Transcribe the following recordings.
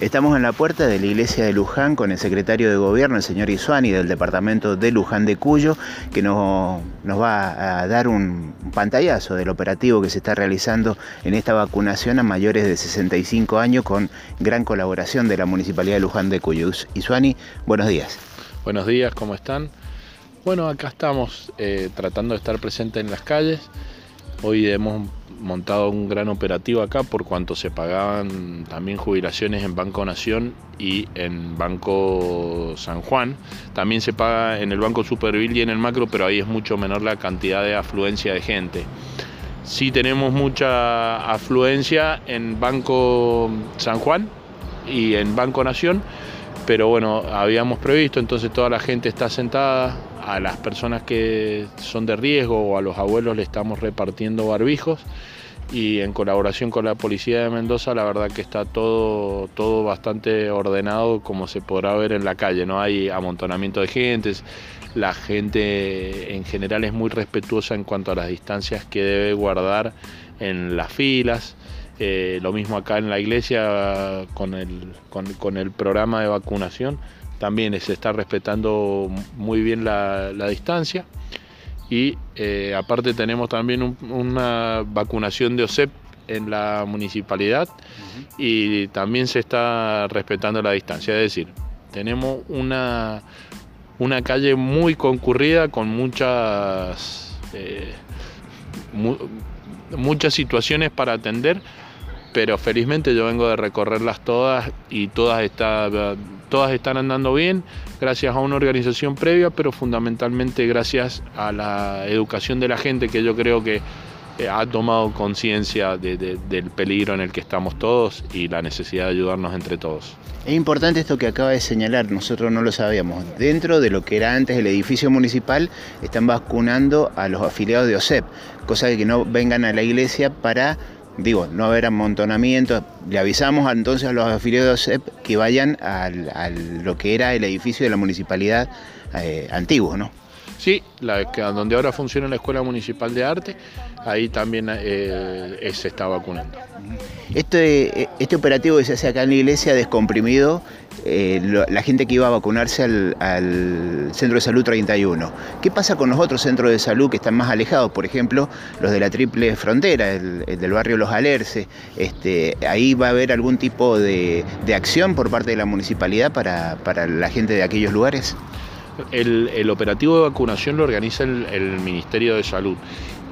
Estamos en la puerta de la iglesia de Luján con el secretario de gobierno, el señor Isuani, del departamento de Luján de Cuyo, que nos, va a dar un pantallazo del operativo que se está realizando en esta vacunación a mayores de 65 años con gran colaboración de la Municipalidad de Luján de Cuyo. Isuani, buenos días. Buenos días, ¿cómo están? Bueno, acá estamos eh, tratando de estar presentes en las calles. Hoy hemos montado un gran operativo acá por cuanto se pagaban también jubilaciones en Banco Nación y en Banco San Juan. También se paga en el Banco Supervil y en el Macro, pero ahí es mucho menor la cantidad de afluencia de gente. Sí tenemos mucha afluencia en Banco San Juan y en Banco Nación, pero bueno, habíamos previsto, entonces toda la gente está sentada, a las personas que son de riesgo o a los abuelos le estamos repartiendo barbijos. Y en colaboración con la policía de Mendoza la verdad que está todo, todo bastante ordenado como se podrá ver en la calle, no hay amontonamiento de gentes, la gente en general es muy respetuosa en cuanto a las distancias que debe guardar en las filas. Eh, lo mismo acá en la iglesia con el, con el programa de vacunación también se está respetando muy bien la, distancia. Y eh, aparte tenemos también una vacunación de OSEP en la municipalidad y también se está respetando la distancia. Es decir, tenemos una, una calle muy concurrida con muchas, eh, muchas situaciones para atender, pero felizmente yo vengo de recorrerlas todas y todas están todas están andando bien gracias a una organización previa, pero fundamentalmente gracias a la educación de la gente que yo creo que eh, ha tomado conciencia del peligro en el que estamos todos y la necesidad de ayudarnos entre todos. Es importante esto que acaba de señalar, nosotros no lo sabíamos. Dentro de lo que era antes el edificio municipal, están vacunando a los afiliados de OSEP, cosa de que no vengan a la iglesia para digo, no haber amontonamiento. Le avisamos entonces a los afiliados de OSEP que vayan a lo que era el edificio de la municipalidad eh, antiguo, ¿no? Sí, la, donde ahora funciona la Escuela Municipal de Arte, ahí también eh, se está vacunando. Este, este operativo que se hace acá en la iglesia descomprimido eh, la gente que iba a vacunarse al, Centro de Salud 31. ¿Qué pasa con los otros centros de salud que están más alejados? Por ejemplo, los de la Triple Frontera, el, del barrio Los Alerces. Este, ¿Ahí va a haber algún tipo de, acción por parte de la municipalidad para, la gente de aquellos lugares? El, operativo de vacunación lo organiza el Ministerio de Salud.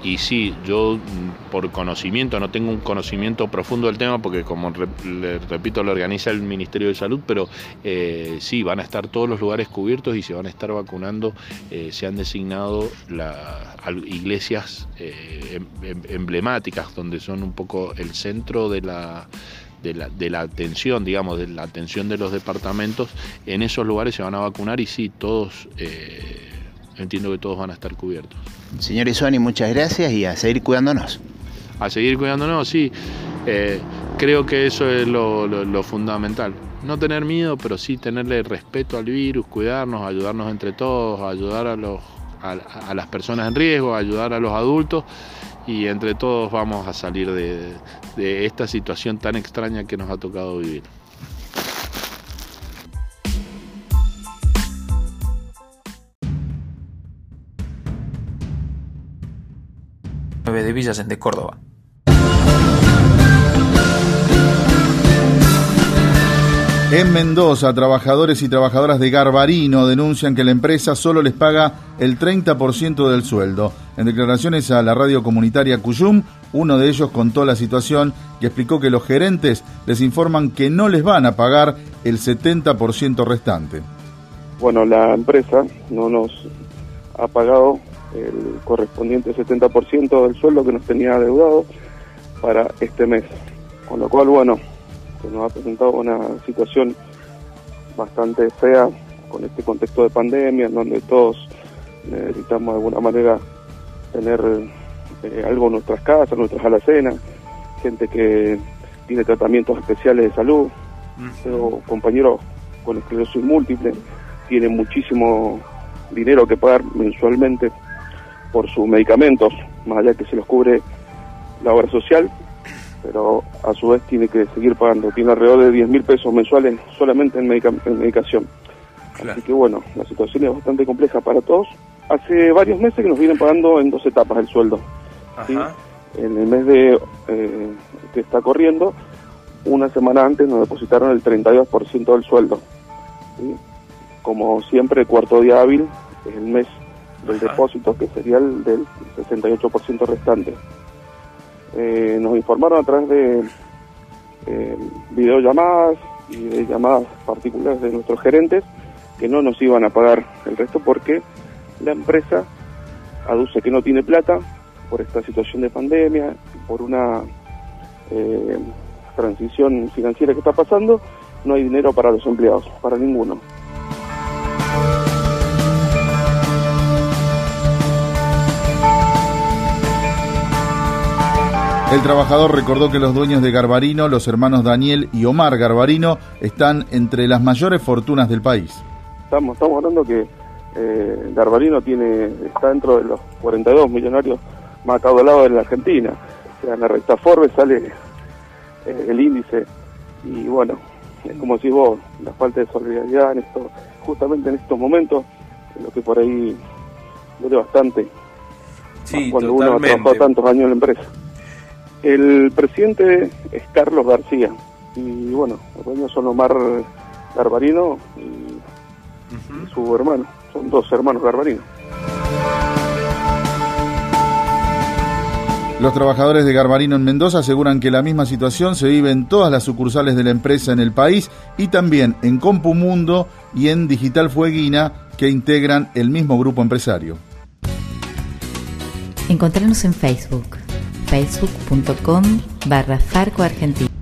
Y sí, yo mm, por conocimiento, no tengo un conocimiento profundo del tema porque como repito lo organiza el Ministerio de Salud, pero eh, sí, van a estar todos los lugares cubiertos y se van a estar vacunando, eh, se han designado iglesias eh, em, em, emblemáticas donde son un poco el centro de la de la, de la, atención, digamos, de la atención de los departamentos, en esos lugares se van a vacunar y sí, todos entiendo que todos van a estar cubiertos. Señor Isuani, muchas gracias y a seguir cuidándonos. A seguir cuidándonos, sí. Eh, creo que eso es lo, fundamental. No tener miedo, pero sí tenerle respeto al virus, cuidarnos, ayudarnos entre todos, ayudar a, los, a, las personas en riesgo, ayudar a los adultos y entre todos vamos a salir de esta situación tan extraña que nos ha tocado vivir. de Villas de Córdoba. En Mendoza, trabajadores y trabajadoras de Garbarino denuncian que la empresa solo les paga el 30% del sueldo. En declaraciones a la radio comunitaria Cuyum, uno de ellos contó la situación y explicó que los gerentes les informan que no les van a pagar el 70% restante. Bueno, la empresa no nos ha pagado el correspondiente 70% del sueldo que nos tenía adeudado para este mes. Con lo cual, bueno, se nos ha presentado una situación bastante fea con este contexto de pandemia, en donde todos necesitamos de alguna manera tener eh, algo en nuestras casas, en nuestras alacenas, gente que tiene tratamientos especiales de salud, pero compañeros con esclerosis múltiple tienen muchísimo dinero que pagar mensualmente por sus medicamentos, más allá que se los cubre la obra social, pero a su vez tiene que seguir pagando. Tiene alrededor de 10 mil pesos mensuales solamente en, medicación. Así que bueno, la situación es bastante compleja para todos. Hace varios meses que nos vienen pagando en dos etapas el sueldo. En el mes de eh, que está corriendo, una semana antes nos depositaron el 32% del sueldo. Como siempre, el cuarto día hábil es el mes del depósito, que sería el del 68% restante. Eh, nos informaron a través de eh, videollamadas y de llamadas particulares de nuestros gerentes que no nos iban a pagar el resto porque la empresa aduce que no tiene plata por esta situación de pandemia, por una eh, transición financiera que está pasando, no hay dinero para los empleados, para ninguno. El trabajador recordó que los dueños de Garbarino, los hermanos Daniel y Omar Garbarino, están entre las mayores fortunas del país. Estamos, estamos hablando que eh, Garbarino tiene, está dentro de los 42 millonarios más acaudalados en la Argentina. O sea, en la recta Forbes sale eh, el índice y bueno, es como si vos, la falta de solidaridad en esto, justamente en estos momentos, lo que por ahí duele bastante. cuando uno ha trabajado tantos años en la empresa. El presidente es Carlos García y bueno, los dueños son Omar Garbarino y, su hermano, son dos hermanos Garbarino. Los trabajadores de Garbarino en Mendoza aseguran que la misma situación se vive en todas las sucursales de la empresa en el país y también en Compumundo y en Digital Fueguina que integran el mismo grupo empresario. Encontrarnos en Facebook facebook.com barra Farco Argentina.